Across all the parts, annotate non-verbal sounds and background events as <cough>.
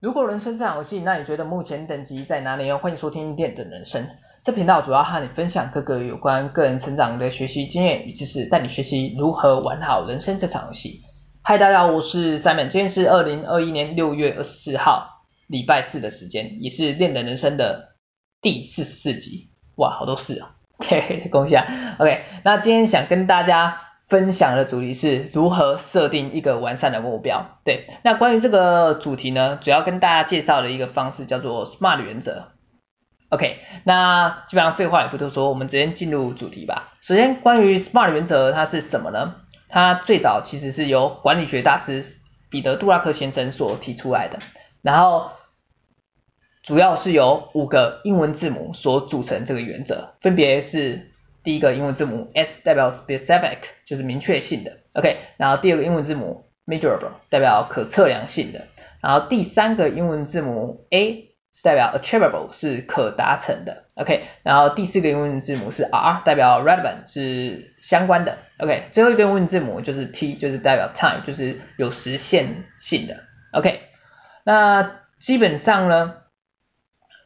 如果人生是场游戏，那你觉得目前等级在哪里呢？欢迎收听电等人生，这频道主要和你分享各个有关个人成长的学习经验与知识，带你学习如何玩好人生这场游戏。嗨，大家好，我是 Simon，今天是二零二一年六月二十四号，礼拜四的时间，也是电等人生的第四十四集。哇，好多事啊！OK，恭喜啊！OK，那今天想跟大家。分享的主题是如何设定一个完善的目标。对，那关于这个主题呢，主要跟大家介绍的一个方式叫做 SMART 原则。OK，那基本上废话也不多说，我们直接进入主题吧。首先，关于 SMART 原则它是什么呢？它最早其实是由管理学大师彼得·杜拉克先生所提出来的，然后主要是由五个英文字母所组成这个原则，分别是。第一个英文字母 S 代表 specific，就是明确性的，OK。然后第二个英文字母 measurable 代表可测量性的。然后第三个英文字母 A 是代表 achievable，是可达成的，OK。然后第四个英文字母是 R，代表 relevant，是相关的，OK。最后一个英文字母就是 T，就是代表 time，就是有实现性的，OK。那基本上呢，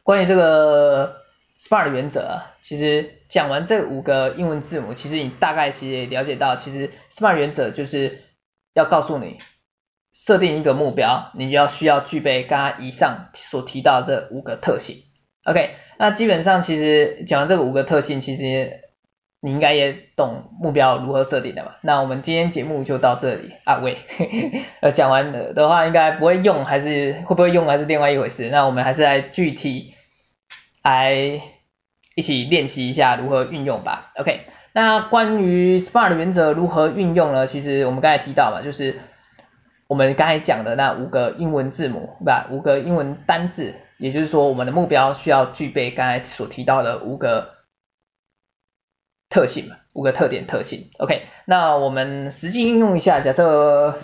关于这个 SMART 原则啊，其实讲完这五个英文字母，其实你大概其实也了解到，其实 SMART 原则就是要告诉你，设定一个目标，你就要需要具备刚刚以上所提到的这五个特性。OK，那基本上其实讲完这五个特性，其实你应该也懂目标如何设定的嘛。那我们今天节目就到这里啊，喂，<laughs> 呃，讲完的话应该不会用，还是会不会用还是另外一回事。那我们还是来具体。来一起练习一下如何运用吧。OK，那关于 SPAR 的原则如何运用呢？其实我们刚才提到嘛，就是我们刚才讲的那五个英文字母，对吧？五个英文单字，也就是说我们的目标需要具备刚才所提到的五个特性嘛，五个特点特性。OK，那我们实际运用一下，假设，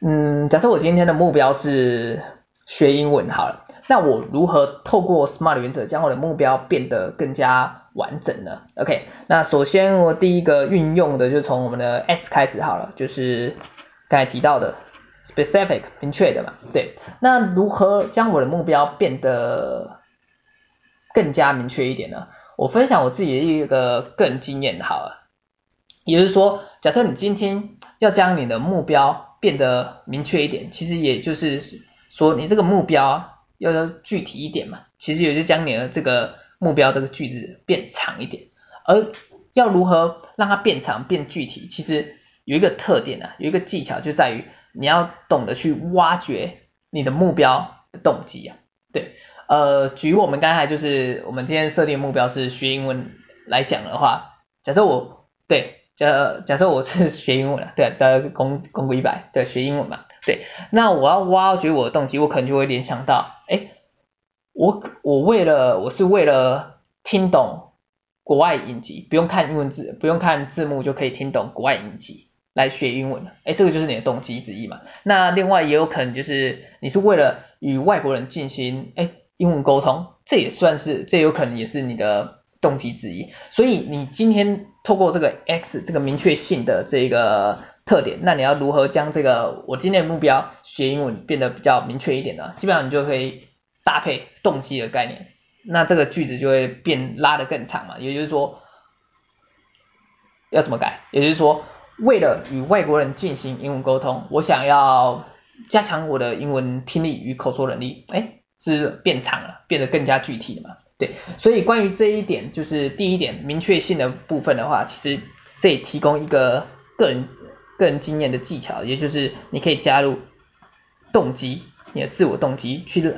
嗯，假设我今天的目标是学英文好了。那我如何透过 SMART 原则将我的目标变得更加完整呢？OK，那首先我第一个运用的就从我们的 S 开始好了，就是刚才提到的 specific 明确的嘛，对。那如何将我的目标变得更加明确一点呢？我分享我自己的一个个人经验好了，也就是说，假设你今天要将你的目标变得明确一点，其实也就是说你这个目标。要要具体一点嘛，其实也就将你的这个目标这个句子变长一点，而要如何让它变长变具体，其实有一个特点啊，有一个技巧就在于你要懂得去挖掘你的目标的动机啊，对，呃，举我们刚才就是我们今天设定目标是学英文来讲的话，假设我对假假设我是学英文的，对，在公公布一百，对，学英文嘛。对，那我要挖掘我的动机，我可能就会联想到，哎，我我为了我是为了听懂国外影集，不用看英文字，不用看字幕就可以听懂国外影集来学英文，哎，这个就是你的动机之一嘛。那另外也有可能就是你是为了与外国人进行哎英文沟通，这也算是，这有可能也是你的动机之一。所以你今天透过这个 X 这个明确性的这个。特点，那你要如何将这个我今天的目标学英文变得比较明确一点呢？基本上你就可以搭配动机的概念，那这个句子就会变拉得更长嘛。也就是说，要怎么改？也就是说，为了与外国人进行英文沟通，我想要加强我的英文听力与口说能力，哎，是变长了，变得更加具体了嘛。对，所以关于这一点，就是第一点明确性的部分的话，其实这里提供一个个人。个人经验的技巧，也就是你可以加入动机，你的自我动机去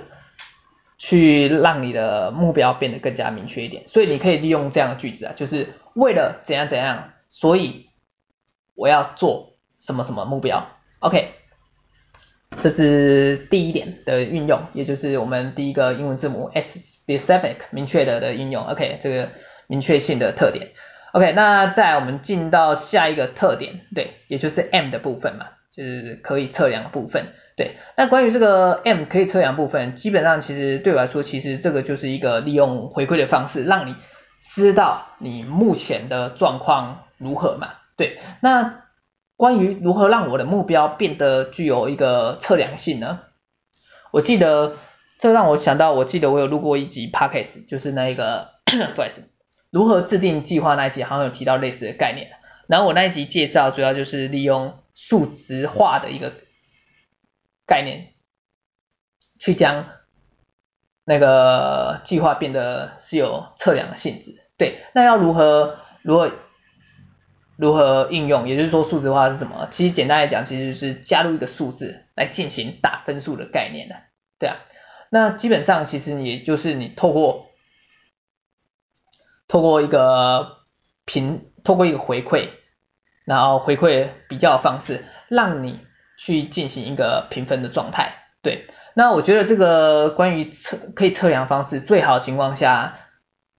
去让你的目标变得更加明确一点。所以你可以利用这样的句子啊，就是为了怎样怎样，所以我要做什么什么目标。OK，这是第一点的运用，也就是我们第一个英文字母 S，specific 明确的的运用。OK，这个明确性的特点。OK，那再我们进到下一个特点，对，也就是 M 的部分嘛，就是可以测量的部分，对。那关于这个 M 可以测量部分，基本上其实对我来说，其实这个就是一个利用回馈的方式，让你知道你目前的状况如何嘛，对。那关于如何让我的目标变得具有一个测量性呢？我记得这让我想到，我记得我有录过一集 Podcast，就是那一个 <coughs> 不好意思，如何制定计划那一集，好像有提到类似的概念。然后我那一集介绍主要就是利用数值化的一个概念，去将那个计划变得是有测量的性质。对，那要如何如何如何应用？也就是说，数值化是什么？其实简单来讲，其实就是加入一个数字来进行打分数的概念呢。对啊，那基本上其实也就是你透过透过一个评，透过一个回馈，然后回馈比较的方式，让你去进行一个评分的状态。对，那我觉得这个关于测可以测量方式，最好的情况下，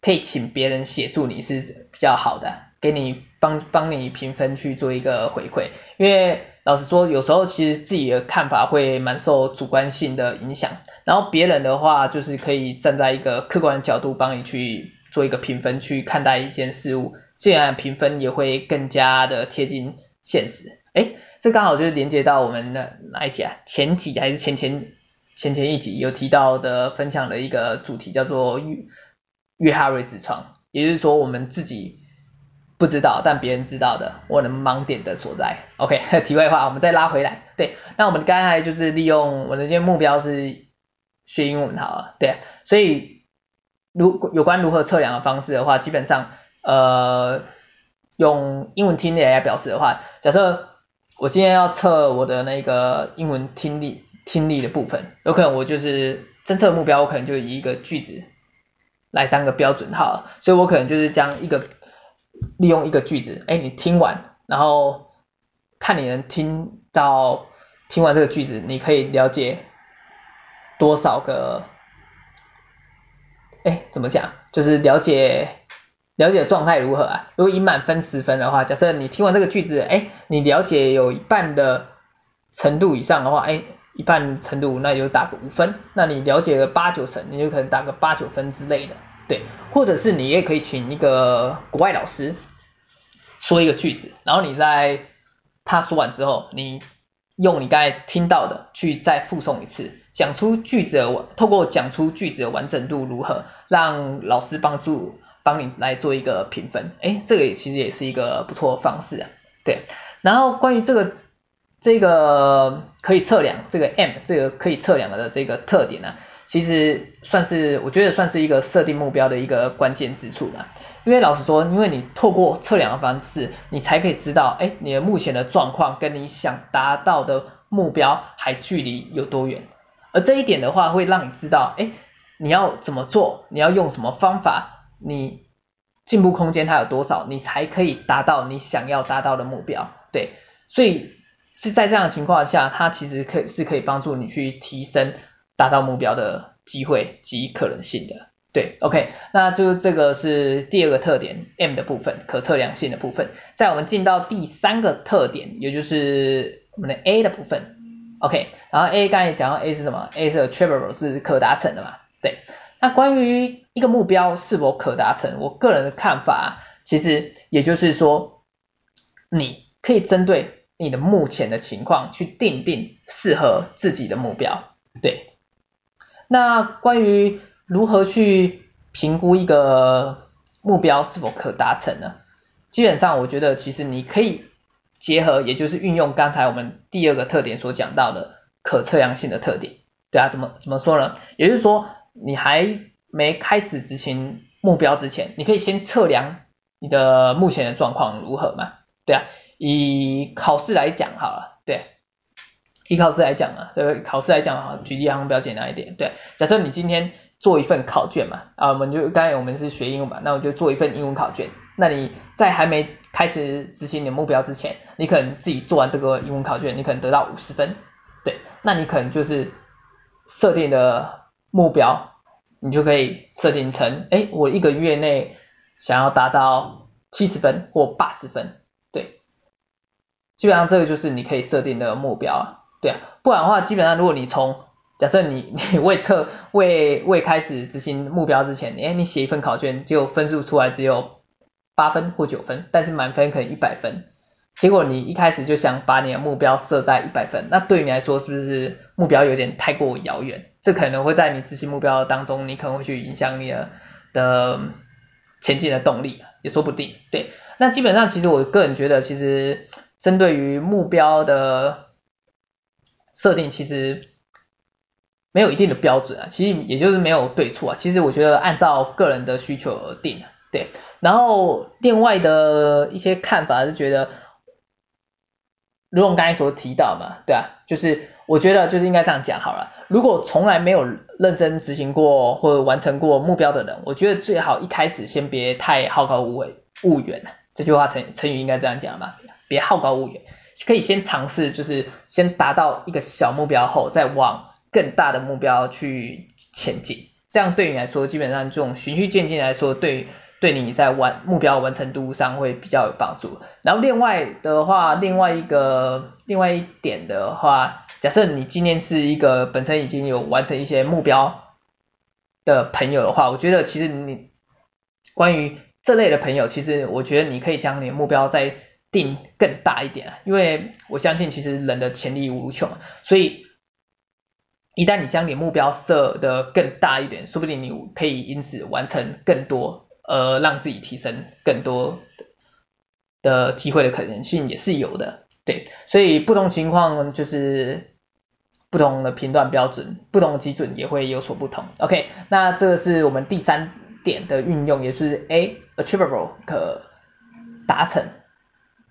可以请别人协助你是比较好的，给你帮帮你评分去做一个回馈。因为老实说，有时候其实自己的看法会蛮受主观性的影响，然后别人的话就是可以站在一个客观的角度帮你去做一个评分，去看待一件事物，这样评分也会更加的贴近现实。诶，这刚好就是连接到我们的哪一集啊？前几还是前前前前一集有提到的分享的一个主题叫做约哈瑞之窗，也就是说我们自己不知道，但别人知道的，我们盲点的所在。OK，<laughs> 题外话，我们再拉回来。对，那我们刚才就是利用我的这些目标是学英文好了，对，所以如有关如何测量的方式的话，基本上呃用英文听力来表示的话，假设我今天要测我的那个英文听力听力的部分，有可能我就是侦测目标，我可能就以一个句子。来当个标准号，所以我可能就是将一个利用一个句子，哎，你听完，然后看你能听到听完这个句子，你可以了解多少个，哎，怎么讲？就是了解了解状态如何啊？如果以满分十分的话，假设你听完这个句子，哎，你了解有一半的程度以上的话，哎。一半程度，那就打个五分。那你了解了八九成，你就可能打个八九分之类的，对。或者是你也可以请一个国外老师说一个句子，然后你在他说完之后，你用你刚才听到的去再复诵一次，讲出句子的，透过讲出句子的完整度如何，让老师帮助帮你来做一个评分。哎，这个也其实也是一个不错的方式啊，对。然后关于这个。这个可以测量这个 M 这个可以测量的这个特点呢、其实算是我觉得算是一个设定目标的一个关键之处吧。因为老实说，因为你透过测量的方式，你才可以知道，哎，你的目前的状况跟你想达到的目标还距离有多远。而这一点的话，会让你知道，哎，你要怎么做，你要用什么方法，你进步空间它有多少，你才可以达到你想要达到的目标。对，所以。是在这样的情况下，它其实可以是可以帮助你去提升达到目标的机会及可能性的。对，OK，那就是这个是第二个特点，M 的部分，可测量性的部分。在我们进到第三个特点，也就是我们的 A 的部分，OK，然后 A 刚才讲到 A 是什么？A 是 achievable，是可达成的嘛？对。那关于一个目标是否可达成，我个人的看法，其实也就是说，你可以针对。你的目前的情况去定定适合自己的目标，对。那关于如何去评估一个目标是否可达成呢？基本上我觉得其实你可以结合，也就是运用刚才我们第二个特点所讲到的可测量性的特点，对啊，怎么怎么说呢？也就是说你还没开始执行目标之前，你可以先测量你的目前的状况如何嘛，对啊。以考试来讲好了，以考试来讲啊，这个考试来讲哈，举例好像比较简单一点，对，假设你今天做一份考卷嘛，啊，我们就刚才我们是学英文嘛，那我就做一份英文考卷，那你在还没开始执行你的目标之前，你可能自己做完这个英文考卷，你可能得到五十分，对，那你可能就是设定的目标，你就可以设定成，哎，我一个月内想要达到七十分或八十分。对。基本上这个就是你可以设定的目标啊，对啊，不然的话，基本上如果你从假设你 <laughs> 你未测未未开始执行目标之前，哎，你写一份考卷，就分数出来只有八分或九分，但是满分可能一百分，结果你一开始就想把你的目标设在一百分，那对你来说是不是目标有点太过遥远？这可能会在你执行目标当中，你可能会去影响你的的前进的动力，也说不定。对，那基本上其实我个人觉得，其实针对于目标的设定，其实没有一定的标准啊，其实也就是没有对错啊。其实我觉得按照个人的需求而定。对，然后另外的一些看法是觉得。如我刚才所提到嘛，对啊，就是我觉得就是应该这样讲好了。如果从来没有认真执行过或者完成过目标的人，我觉得最好一开始先别太好高骛远，远。这句话成成语应该这样讲吧，别好高骛远，可以先尝试，就是先达到一个小目标后，再往更大的目标去前进。这样对你来说，基本上这种循序渐进来说，对。对你在完目标完成度上会比较有帮助。然后另外的话，另外一个另外一点的话，假设你今天是一个本身已经有完成一些目标的朋友的话，我觉得其实你关于这类的朋友，其实我觉得你可以将你的目标再定更大一点，因为我相信其实人的潜力无穷，所以一旦你将你目标设得更大一点，说不定你可以因此完成更多。呃，让自己提升更多的机会的可能性也是有的，对，所以不同情况就是不同的评断标准，不同的基准也会有所不同。OK，那这个是我们第三点的运用，也就是 A，achievable 可达成，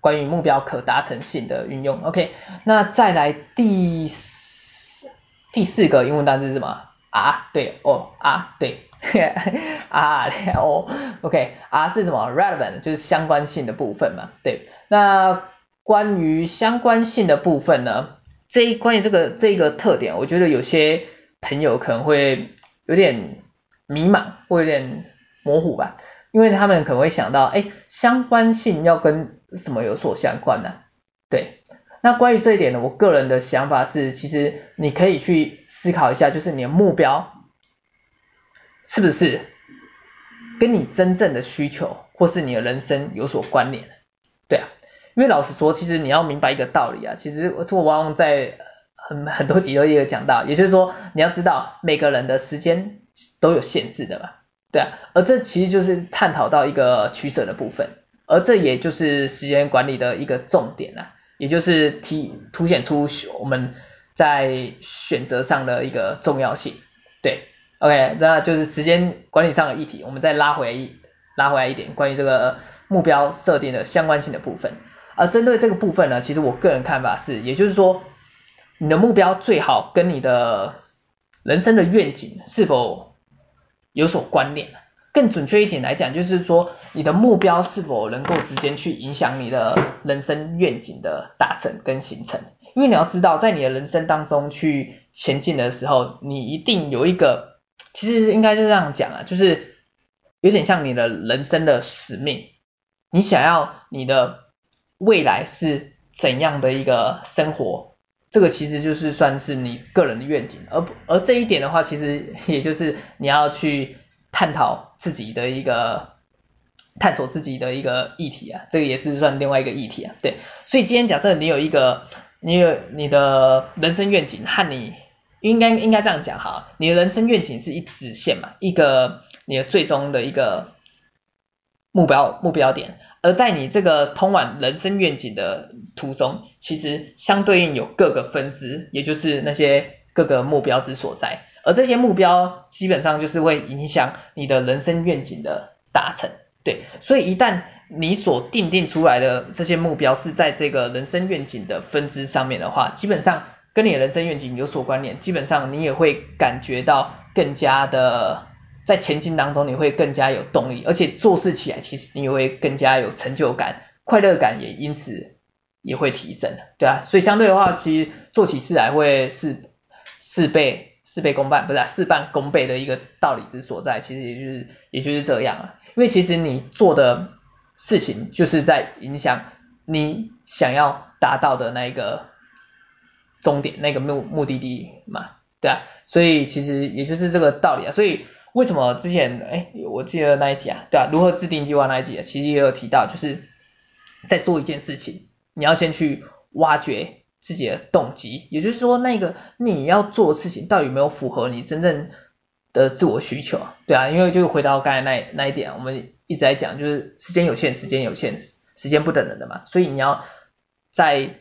关于目标可达成性的运用。OK，那再来第四第四个英文单词是什么？啊，对，哦，啊，对。<laughs> 啊哦，OK，啊是什么？relevant 就是相关性的部分嘛。对，那关于相关性的部分呢？这一关于这个这个特点，我觉得有些朋友可能会有点迷茫或有点模糊吧，因为他们可能会想到，哎，相关性要跟什么有所相关呢？对，那关于这一点呢，我个人的想法是，其实你可以去思考一下，就是你的目标。是不是跟你真正的需求或是你的人生有所关联？对啊，因为老实说，其实你要明白一个道理啊，其实我我往往在很很多集都也有讲到，也就是说你要知道每个人的时间都有限制的嘛，对啊，而这其实就是探讨到一个取舍的部分，而这也就是时间管理的一个重点啊，也就是体凸显出我们在选择上的一个重要性，对。OK，那就是时间管理上的议题，我们再拉回来一拉回来一点，关于这个目标设定的相关性的部分。而针对这个部分呢，其实我个人看法是，也就是说，你的目标最好跟你的人生的愿景是否有所关联。更准确一点来讲，就是说你的目标是否能够直接去影响你的人生愿景的达成跟形成。因为你要知道，在你的人生当中去前进的时候，你一定有一个。其实应该是这样讲啊，就是有点像你的人生的使命，你想要你的未来是怎样的一个生活，这个其实就是算是你个人的愿景，而而这一点的话，其实也就是你要去探讨自己的一个探索自己的一个议题啊，这个也是算另外一个议题啊，对，所以今天假设你有一个你有你的人生愿景和你。应该应该这样讲哈，你的人生愿景是一直线嘛，一个你的最终的一个目标目标点，而在你这个通往人生愿景的途中，其实相对应有各个分支，也就是那些各个目标之所在，而这些目标基本上就是会影响你的人生愿景的达成，对，所以一旦你所定定出来的这些目标是在这个人生愿景的分支上面的话，基本上。跟你的人生愿景有所关联，基本上你也会感觉到更加的在前进当中，你会更加有动力，而且做事起来其实你也会更加有成就感，快乐感也因此也会提升，对啊，所以相对的话，其实做起事来会事事倍事倍功半，不是，事半功倍的一个道理之所在，其实也就是也就是这样啊，因为其实你做的事情就是在影响你想要达到的那一个。终点那个目目的地嘛，对啊，所以其实也就是这个道理啊。所以为什么之前哎，我记得那一集啊，对啊，如何制定计划那一集啊，其实也有提到，就是在做一件事情你要先去挖掘自己的动机，也就是说，那个你要做的事情到底有没有符合你真正的自我需求？对啊，因为就回到刚才那那一点，我们一直在讲，就是时间有限，时间有限，时间不等人的嘛，所以你要在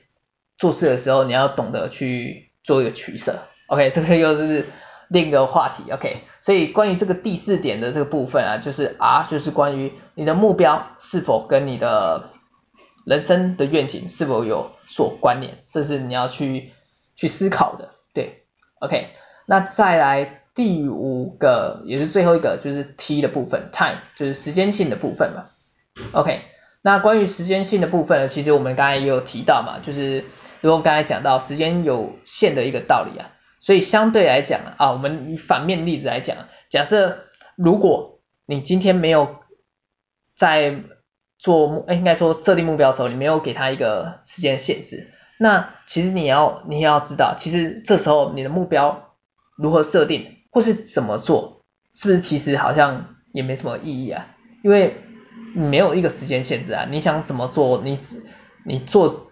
做事的时候，你要懂得去做一个取舍。OK，这个又是另一个话题。OK，所以关于这个第四点的这个部分啊，就是 R，就是关于你的目标是否跟你的人生的愿景是否有所关联，这是你要去去思考的。对，OK，那再来第五个也是最后一个就是 T 的部分，Time 就是时间性的部分嘛。OK，那关于时间性的部分呢，其实我们刚才也有提到嘛，就是如果刚才讲到时间有限的一个道理啊。所以相对来讲啊，我们以反面例子来讲，假设如果你今天没有在做目，哎，应该说设定目标的时候，你没有给他一个时间限制，那其实你要你也要知道，其实这时候你的目标如何设定，或是怎么做，是不是其实好像也没什么意义啊？因为你没有一个时间限制啊，你想怎么做，你你做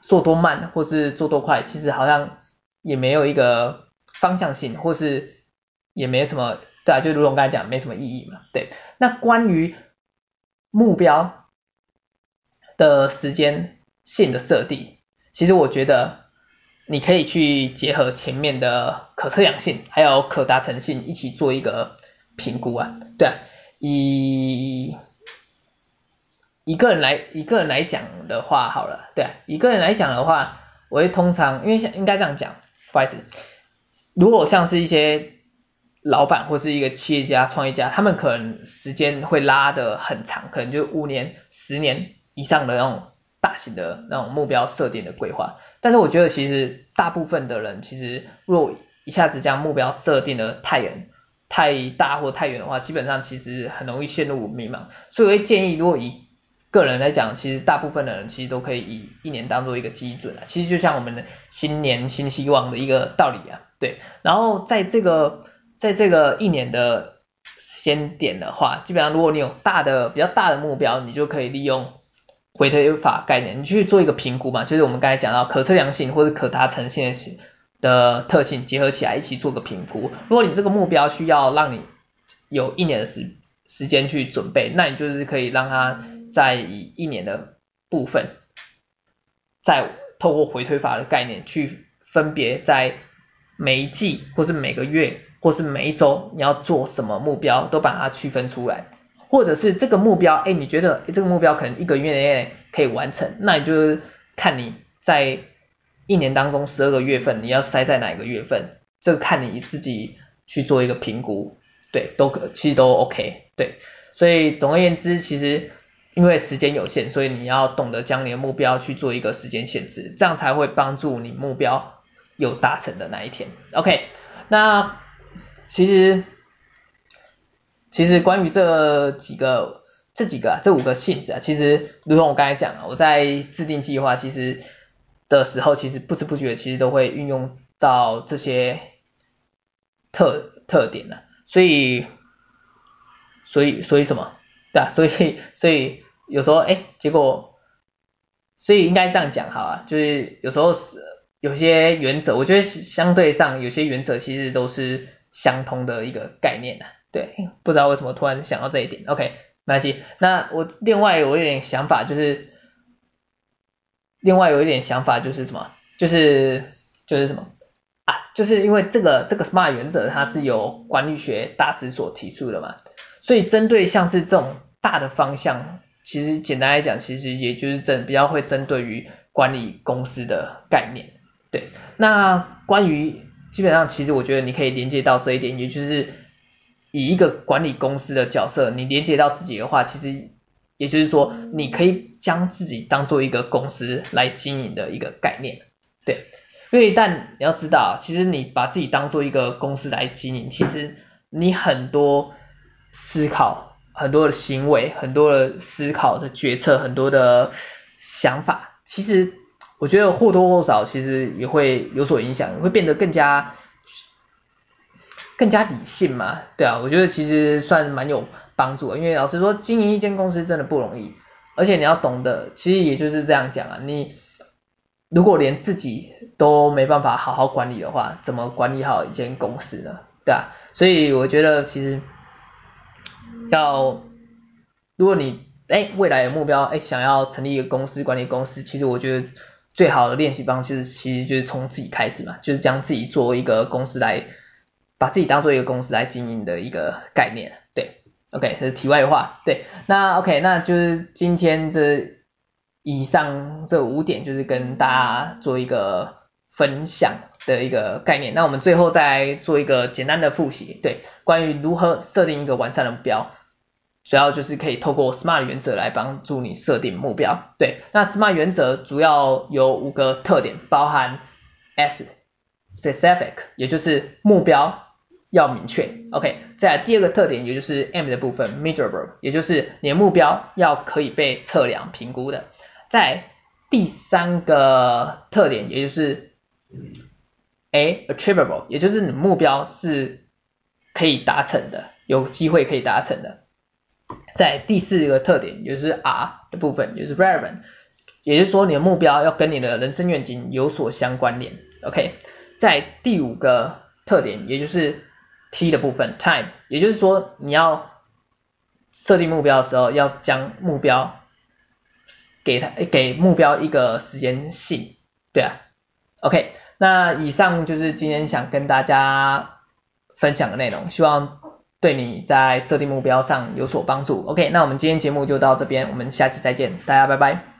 做多慢，或是做多快，其实好像。也没有一个方向性，或是也没什么，对啊，就如同刚才讲，没什么意义嘛，对。那关于目标的时间性的设定，其实我觉得你可以去结合前面的可测量性，还有可达成性一起做一个评估啊，对啊，以一个人来一个人来讲的话，好了，对啊，一个人来讲的话，我会通常因为应该这样讲。不好意思，如果像是一些老板或是一个企业家、创业家，他们可能时间会拉得很长，可能就五年、十年以上的那种大型的那种目标设定的规划。但是我觉得其实大部分的人，其实如果一下子将目标设定的太远、太大或太远的话，基本上其实很容易陷入迷茫。所以我会建议，如果以个人来讲，其实大部分的人其实都可以以一年当做一个基准啊，其实就像我们的新年新希望的一个道理啊，对。然后在这个在这个一年的先点的话，基本上如果你有大的比较大的目标，你就可以利用回推法概念，你去做一个评估嘛，就是我们刚才讲到可测量性或者可达成性的特性结合起来一起做个评估。如果你这个目标需要让你有一年的时时间去准备，那你就是可以让它。在以一年的部分，再透过回推法的概念去分别在每一季或是每个月或是每一周你要做什么目标，都把它区分出来，或者是这个目标，哎，你觉得这个目标可能一个月内可以完成，那你就是看你在一年当中十二个月份你要塞在哪个月份，这个看你自己去做一个评估，对，都可其实都 OK，对，所以总而言之，其实。因为时间有限，所以你要懂得将你的目标去做一个时间限制，这样才会帮助你目标有达成的那一天。OK，那其实其实关于这几个这几个啊，这五个性质啊，其实如同我刚才讲啊，我在制定计划其实的时候，其实不知不觉其实都会运用到这些特特点啊，所以所以所以什么？对啊，所以所以。有时候哎，结果，所以应该这样讲好啊，就是有时候是有些原则，我觉得相对上有些原则其实都是相通的一个概念啊。对，不知道为什么突然想到这一点，OK，没关系。那我另外有一点想法就是，另外有一点想法就是什么？就是就是什么啊？就是因为这个这个 SMART 原则它是由管理学大师所提出的嘛，所以针对像是这种大的方向。其实简单来讲，其实也就是针比较会针对于管理公司的概念，对。那关于基本上，其实我觉得你可以连接到这一点，也就是以一个管理公司的角色，你连接到自己的话，其实也就是说，你可以将自己当做一个公司来经营的一个概念，对。因为但你要知道，其实你把自己当做一个公司来经营，其实你很多思考。很多的行为，很多的思考的决策，很多的想法，其实我觉得或多或少其实也会有所影响，会变得更加更加理性嘛，对啊，我觉得其实算蛮有帮助的，因为老实说经营一间公司真的不容易，而且你要懂得，其实也就是这样讲啊，你如果连自己都没办法好好管理的话，怎么管理好一间公司呢？对啊，所以我觉得其实要，如果你哎未来的目标哎想要成立一个公司，管理公司，其实我觉得最好的练习方式其实就是从自己开始嘛，就是将自己作为一个公司来，把自己当做一个公司来经营的一个概念，对，OK，这是题外话，对，那 OK，那就是今天这以上这五点就是跟大家做一个分享。的一个概念，那我们最后再做一个简单的复习，对，关于如何设定一个完善的目标，主要就是可以透过 SMART 原则来帮助你设定目标，对，那 SMART 原则主要有五个特点，包含 S specific，也就是目标要明确，OK，再来第二个特点，也就是 M 的部分 measurable，也就是你的目标要可以被测量评估的，在第三个特点，也就是。A achievable，也就是你目标是可以达成的，有机会可以达成的。在第四个特点，也就是 R 的部分，也就是 relevant，也就是说你的目标要跟你的人生愿景有所相关联。OK，在第五个特点，也就是 T 的部分，time，也就是说你要设定目标的时候，要将目标给他给目标一个时间性，对啊，OK。那以上就是今天想跟大家分享的内容，希望对你在设定目标上有所帮助。OK，那我们今天节目就到这边，我们下期再见，大家拜拜。